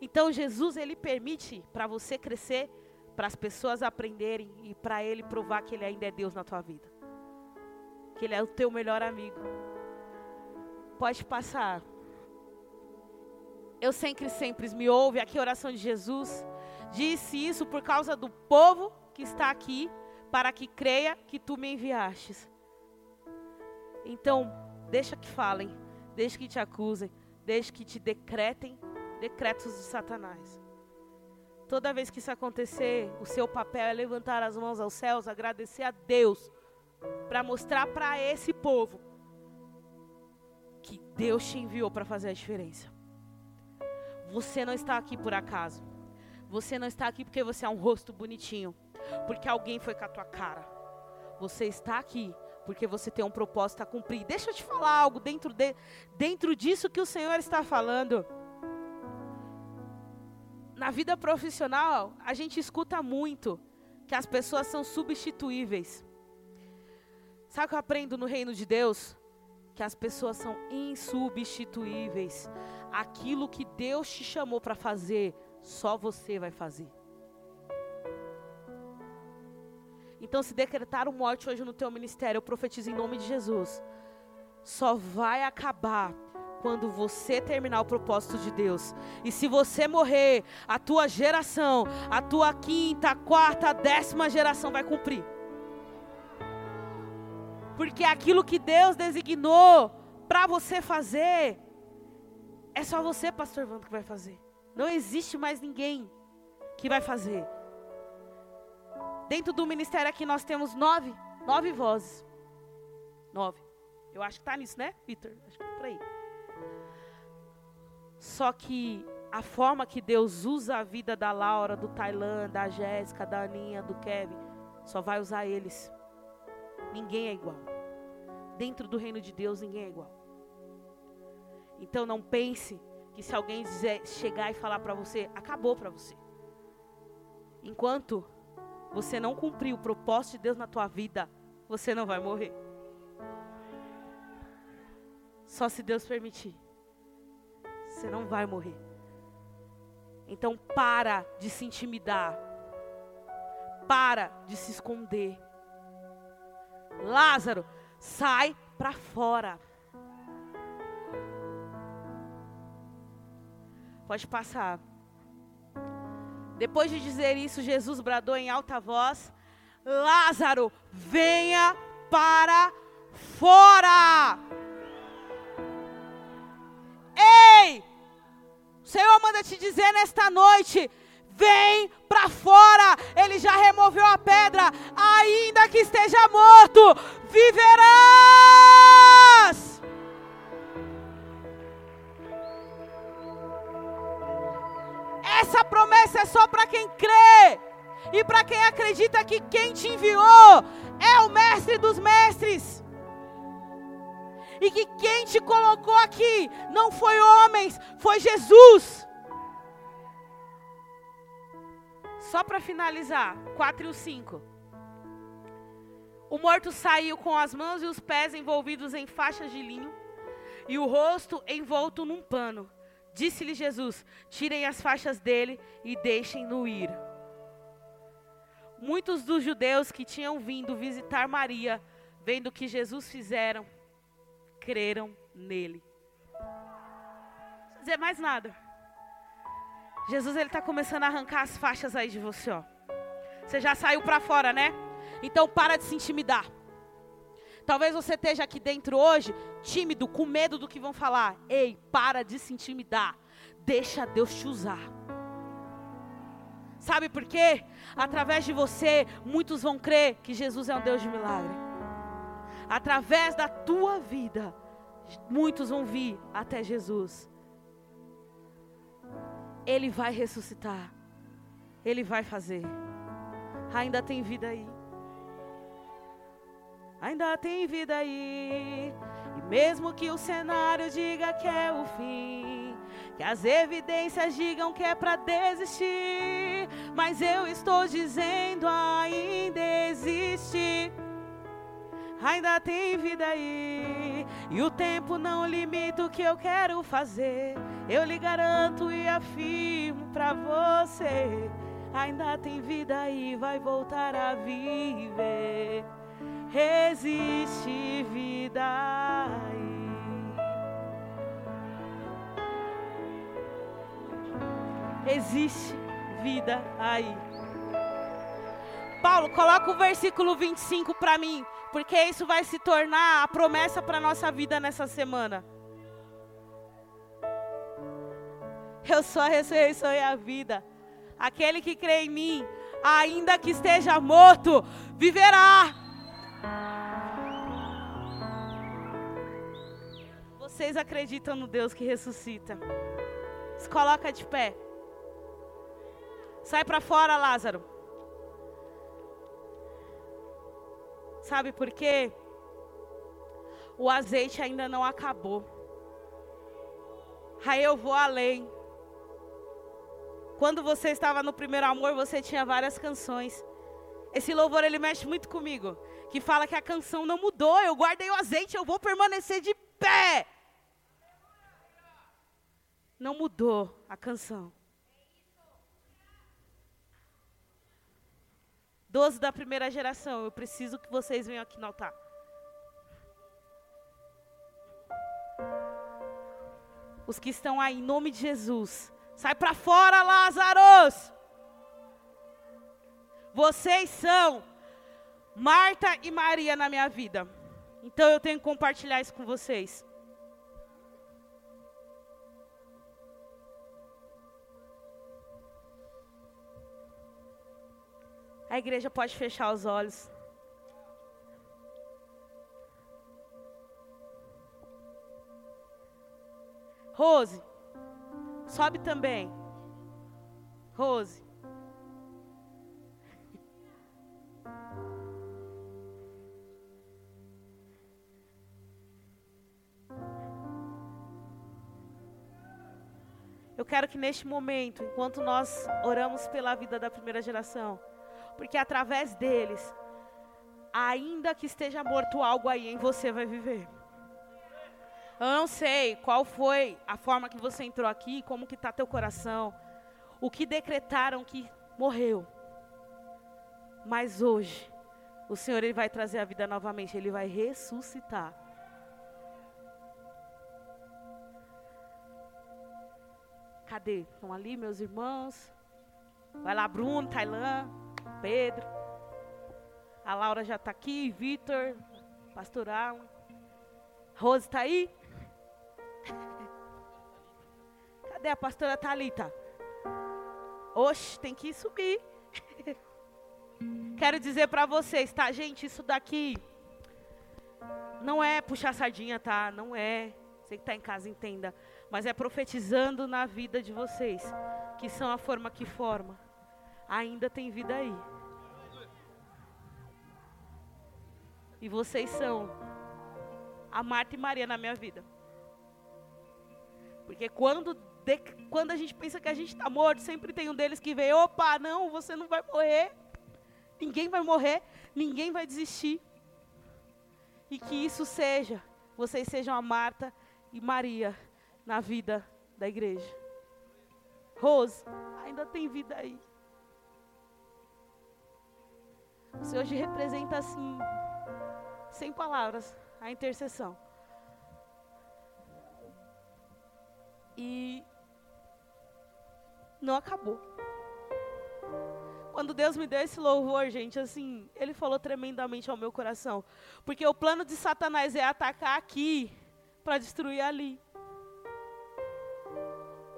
então Jesus ele permite para você crescer, para as pessoas aprenderem e para ele provar que ele ainda é Deus na tua vida. Que ele é o teu melhor amigo. Pode passar. Eu sempre, sempre me ouve aqui a oração de Jesus. Disse isso por causa do povo que está aqui, para que creia que tu me enviastes. Então, deixa que falem, deixa que te acusem, deixa que te decretem decretos de Satanás. Toda vez que isso acontecer, o seu papel é levantar as mãos aos céus, agradecer a Deus, para mostrar para esse povo que Deus te enviou para fazer a diferença. Você não está aqui por acaso. Você não está aqui porque você é um rosto bonitinho, porque alguém foi com a tua cara. Você está aqui porque você tem um propósito a cumprir. Deixa eu te falar algo dentro, de, dentro disso que o Senhor está falando. Na vida profissional, a gente escuta muito que as pessoas são substituíveis. Sabe o que eu aprendo no reino de Deus? Que as pessoas são insubstituíveis. Aquilo que Deus te chamou para fazer, só você vai fazer. Então, se decretaram morte hoje no teu ministério, eu profetizo em nome de Jesus. Só vai acabar quando você terminar o propósito de Deus. E se você morrer, a tua geração, a tua quinta, quarta, décima geração vai cumprir. Porque aquilo que Deus designou para você fazer, é só você, pastor Vando, que vai fazer. Não existe mais ninguém que vai fazer. Dentro do ministério aqui nós temos nove, nove vozes. Nove. Eu acho que está nisso, né, Vitor? Acho que tá por aí. Só que a forma que Deus usa a vida da Laura, do Tailan, da Jéssica, da Aninha, do Kevin, só vai usar eles. Ninguém é igual. Dentro do reino de Deus, ninguém é igual. Então não pense que se alguém dizer, chegar e falar para você, acabou para você. Enquanto você não cumprir o propósito de Deus na tua vida, você não vai morrer. Só se Deus permitir. Você não vai morrer. Então para de se intimidar. Para de se esconder. Lázaro, sai para fora. Pode passar. Depois de dizer isso, Jesus bradou em alta voz: Lázaro, venha para fora. Ei! O Senhor manda te dizer nesta noite: vem para fora. Ele já removeu a pedra, ainda que esteja morto, viverás. Acredita que quem te enviou é o Mestre dos Mestres. E que quem te colocou aqui não foi homens, foi Jesus. Só para finalizar, 4 e o 5. O morto saiu com as mãos e os pés envolvidos em faixas de linho e o rosto envolto num pano. Disse-lhe Jesus: Tirem as faixas dele e deixem-no ir. Muitos dos judeus que tinham vindo visitar Maria, vendo o que Jesus fizeram, creram nele. Não dizer mais nada. Jesus ele está começando a arrancar as faixas aí de você, ó. Você já saiu para fora, né? Então para de se intimidar. Talvez você esteja aqui dentro hoje, tímido, com medo do que vão falar. Ei, para de se intimidar. Deixa Deus te usar. Sabe por quê? Através de você, muitos vão crer que Jesus é um Deus de milagre. Através da tua vida, muitos vão vir até Jesus. Ele vai ressuscitar. Ele vai fazer. Ainda tem vida aí. Ainda tem vida aí. E mesmo que o cenário diga que é o fim, que as evidências digam que é para desistir, mas eu estou dizendo ainda existe. Ainda tem vida aí, e o tempo não limita o que eu quero fazer. Eu lhe garanto e afirmo para você: ainda tem vida aí, vai voltar a viver. Existe vida aí. Existe vida aí. Paulo, coloca o versículo 25 para mim, porque isso vai se tornar a promessa para nossa vida nessa semana. Eu sou a ressurreição e a vida. Aquele que crê em mim, ainda que esteja morto, viverá. Vocês acreditam no Deus que ressuscita? Se coloca de pé. Sai para fora, Lázaro. Sabe por quê? O azeite ainda não acabou. Aí eu vou além. Quando você estava no primeiro amor, você tinha várias canções. Esse louvor ele mexe muito comigo, que fala que a canção não mudou, eu guardei o azeite, eu vou permanecer de pé. Não mudou a canção. Doze da primeira geração, eu preciso que vocês venham aqui no altar. Os que estão aí, em nome de Jesus. Sai para fora, Lázaros! Vocês são Marta e Maria na minha vida. Então eu tenho que compartilhar isso com vocês. A igreja pode fechar os olhos. Rose, sobe também. Rose. Eu quero que neste momento, enquanto nós oramos pela vida da primeira geração, porque através deles, ainda que esteja morto algo aí em você vai viver. Eu não sei qual foi a forma que você entrou aqui, como que está teu coração, o que decretaram que morreu. Mas hoje, o Senhor ele vai trazer a vida novamente, ele vai ressuscitar. Cadê? Estão ali meus irmãos? Vai lá, Bruno, Tailã. Pedro. A Laura já está aqui, Vitor, pastoral. Rose está aí? Cadê a pastora Thalita? Oxe, tem que subir. Quero dizer para vocês, tá, gente? Isso daqui não é puxar sardinha, tá? Não é. Você que está em casa entenda. Mas é profetizando na vida de vocês, que são a forma que forma. Ainda tem vida aí. E vocês são a Marta e Maria na minha vida. Porque quando, de, quando a gente pensa que a gente está morto, sempre tem um deles que vem: opa, não, você não vai morrer. Ninguém vai morrer, ninguém vai desistir. E que isso seja, vocês sejam a Marta e Maria na vida da igreja. Rose, ainda tem vida aí. Você hoje representa assim, sem palavras, a intercessão. E não acabou. Quando Deus me deu esse louvor, gente, assim, Ele falou tremendamente ao meu coração. Porque o plano de Satanás é atacar aqui para destruir ali.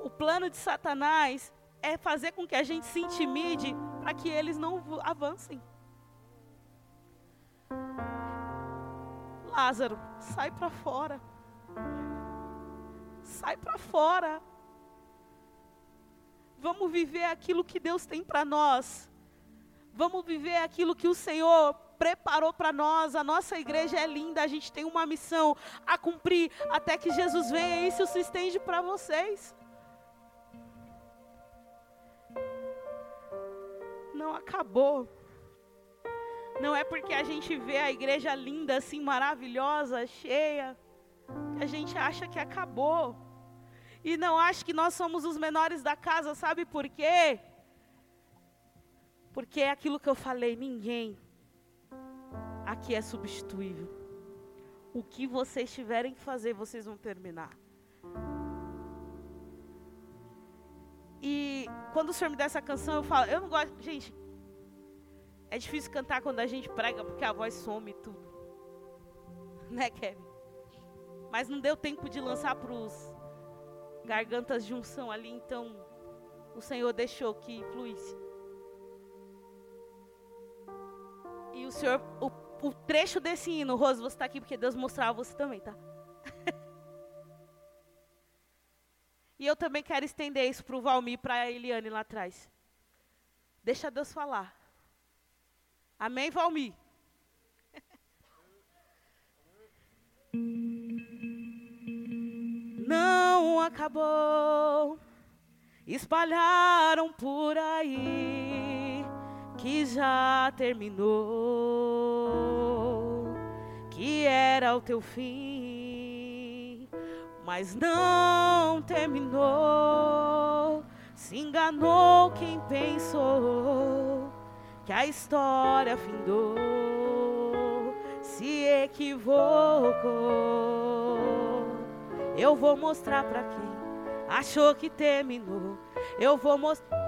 O plano de Satanás é fazer com que a gente se intimide para que eles não avancem. Lázaro, sai para fora. Sai para fora. Vamos viver aquilo que Deus tem para nós. Vamos viver aquilo que o Senhor preparou para nós. A nossa igreja é linda, a gente tem uma missão a cumprir até que Jesus venha. Isso se estende para vocês. Não acabou. Não é porque a gente vê a igreja linda, assim, maravilhosa, cheia, que a gente acha que acabou. E não acha que nós somos os menores da casa, sabe por quê? Porque é aquilo que eu falei, ninguém aqui é substituível. O que vocês tiverem que fazer, vocês vão terminar. E quando o Senhor me dá essa canção, eu falo, eu não gosto. Gente, é difícil cantar quando a gente prega porque a voz some e tudo. Né, Kevin? Mas não deu tempo de lançar para os gargantas de unção ali, então o Senhor deixou que fluísse. E o Senhor, o, o trecho desse hino, Rose, você está aqui porque Deus mostrava você também, tá? e eu também quero estender isso para o Valmir e para a Eliane lá atrás. Deixa Deus falar. Amém, Valmir? Não acabou, espalharam por aí que já terminou, que era o teu fim, mas não terminou. Se enganou quem pensou que a história findou, se equivocou. Eu vou mostrar para quem achou que terminou. Eu vou mostrar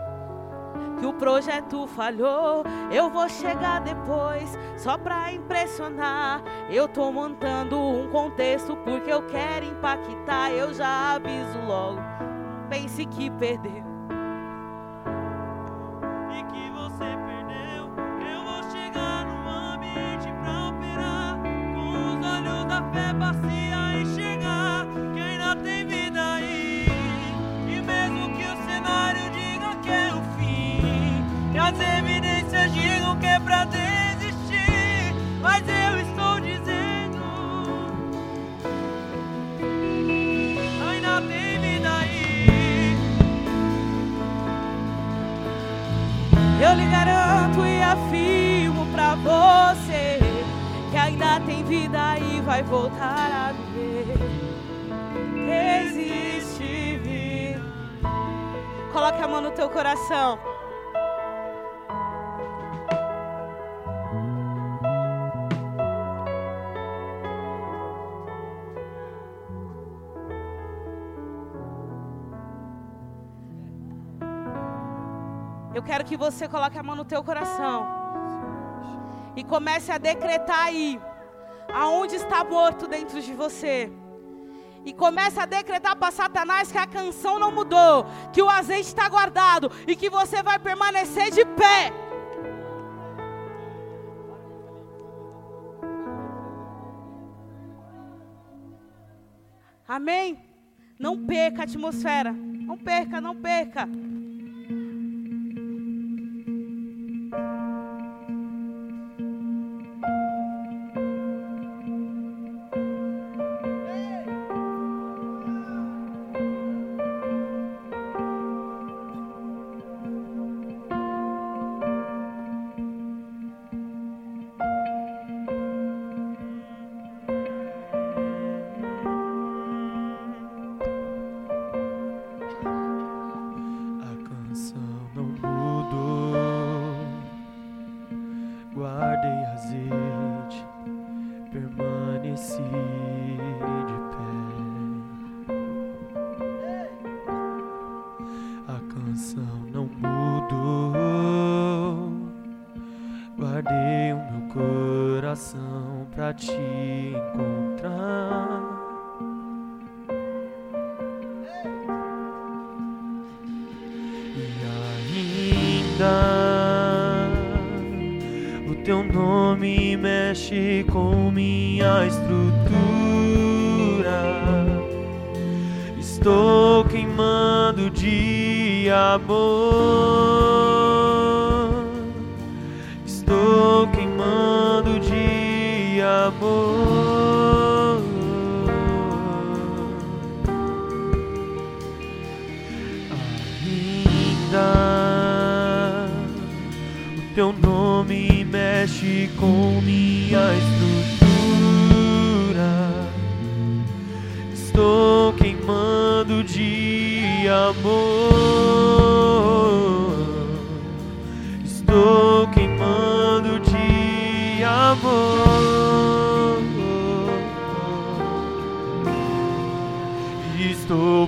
que o projeto falhou. Eu vou chegar depois, só pra impressionar. Eu tô montando um contexto porque eu quero impactar. Eu já aviso logo. Pense que perdeu. Eu lhe garanto e afirmo pra você tem vida e vai voltar a viver. Existe vida. Coloque a mão no teu coração. Eu quero que você coloque a mão no teu coração. E comece a decretar aí, aonde está morto dentro de você. E comece a decretar para Satanás que a canção não mudou, que o azeite está guardado e que você vai permanecer de pé. Amém? Não perca a atmosfera. Não perca, não perca.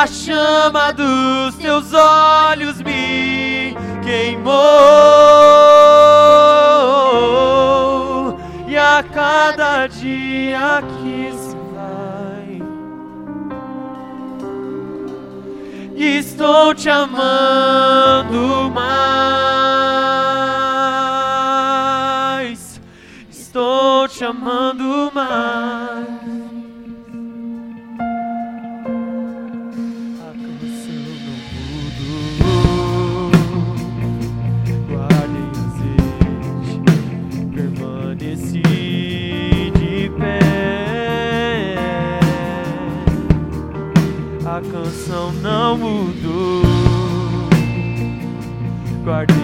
A chama dos teus olhos me queimou. E a cada dia que se vai, estou te amando mais. Estou te amando mais. não mudou. Guarda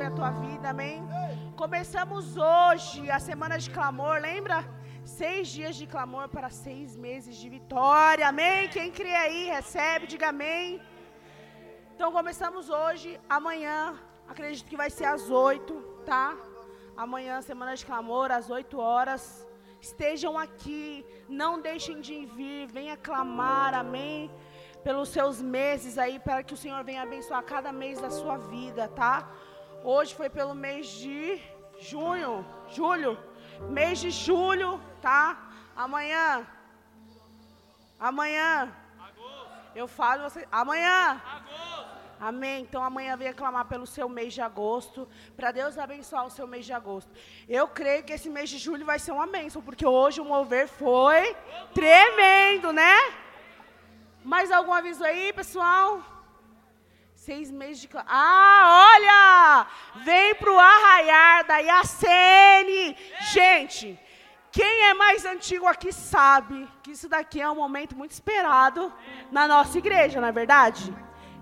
Abençoe a tua vida, amém? Começamos hoje a semana de clamor, lembra? Seis dias de clamor para seis meses de vitória, amém? Quem crê aí, recebe, diga amém. Então começamos hoje, amanhã, acredito que vai ser às oito, tá? Amanhã, semana de clamor, às 8 horas. Estejam aqui, não deixem de vir, venha clamar, amém? Pelos seus meses aí, para que o Senhor venha abençoar cada mês da sua vida, tá? Hoje foi pelo mês de junho, julho, mês de julho, tá? Amanhã, amanhã, eu falo, você, amanhã, Amém. Então amanhã venha clamar pelo seu mês de agosto, para Deus abençoar o seu mês de agosto. Eu creio que esse mês de julho vai ser uma bênção, porque hoje o mover foi tremendo, né? Mais algum aviso aí, pessoal? Seis meses de. Ah, olha! Vem pro arraiar da Iacene. Gente, Quem é mais antigo aqui sabe que isso daqui é um momento muito esperado na nossa igreja, não é verdade?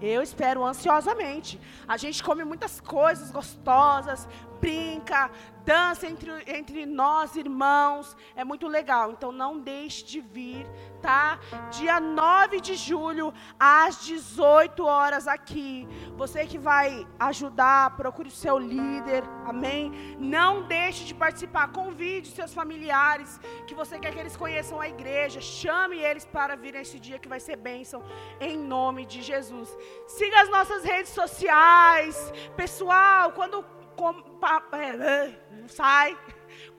Eu espero ansiosamente. A gente come muitas coisas gostosas, brinca, dança entre, entre nós, irmãos. É muito legal. Então não deixe de vir, tá? Dia 9 de julho, às 18 horas aqui. Você que vai ajudar, procure o seu líder. Amém? Não deixe de participar. Convide seus familiares que você quer que eles conheçam a igreja. Chame eles para vir nesse dia que vai ser bênção. Em nome de Jesus. Siga as nossas redes sociais. Pessoal, quando compa- é, é, não sai.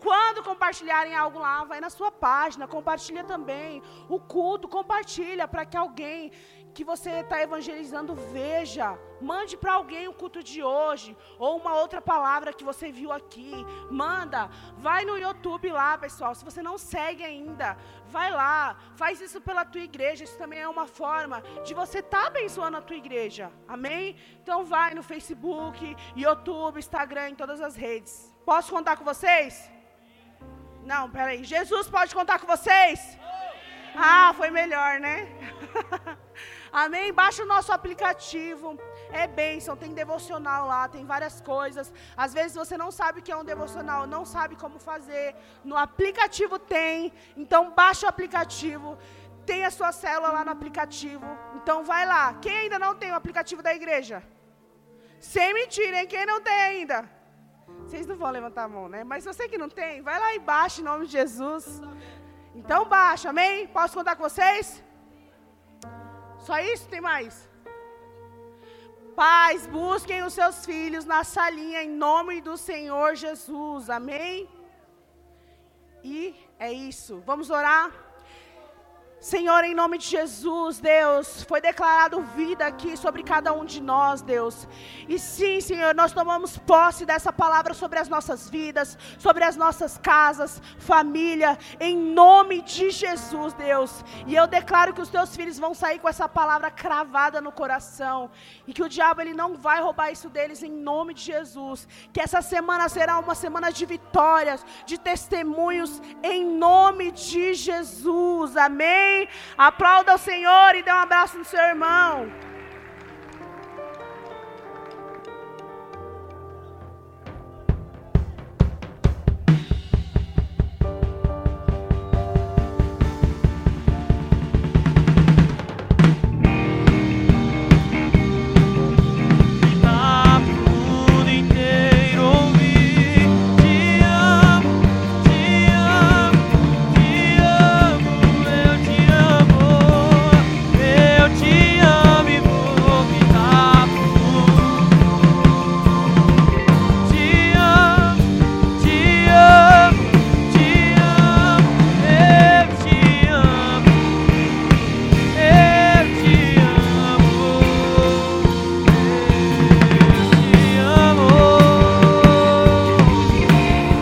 Quando compartilharem algo lá, vai na sua página, compartilha também o culto, compartilha para que alguém que você está evangelizando veja. Mande para alguém o culto de hoje ou uma outra palavra que você viu aqui. Manda, vai no YouTube lá, pessoal. Se você não segue ainda, vai lá, faz isso pela tua igreja. Isso também é uma forma de você estar abençoando a tua igreja. Amém? Então vai no Facebook, YouTube, Instagram, em todas as redes. Posso contar com vocês? Não, peraí. Jesus pode contar com vocês? Ah, foi melhor, né? Amém? Baixa o nosso aplicativo. É bênção, tem devocional lá, tem várias coisas. Às vezes você não sabe o que é um devocional, não sabe como fazer. No aplicativo tem. Então baixa o aplicativo. Tem a sua célula lá no aplicativo. Então vai lá. Quem ainda não tem o aplicativo da igreja? Sem mentira, hein? Quem não tem ainda? Vocês não vão levantar a mão, né? Mas você que não tem, vai lá e baixa em nome de Jesus. Então baixa, amém? Posso contar com vocês? Só isso? Tem mais? Pais, busquem os seus filhos na salinha em nome do Senhor Jesus. Amém? E é isso. Vamos orar? Senhor, em nome de Jesus, Deus, foi declarado vida aqui sobre cada um de nós, Deus. E sim, Senhor, nós tomamos posse dessa palavra sobre as nossas vidas, sobre as nossas casas, família, em nome de Jesus, Deus. E eu declaro que os teus filhos vão sair com essa palavra cravada no coração e que o diabo ele não vai roubar isso deles em nome de Jesus. Que essa semana será uma semana de vitórias, de testemunhos em nome de Jesus. Amém. Aplauda o Senhor e dê um abraço no seu irmão.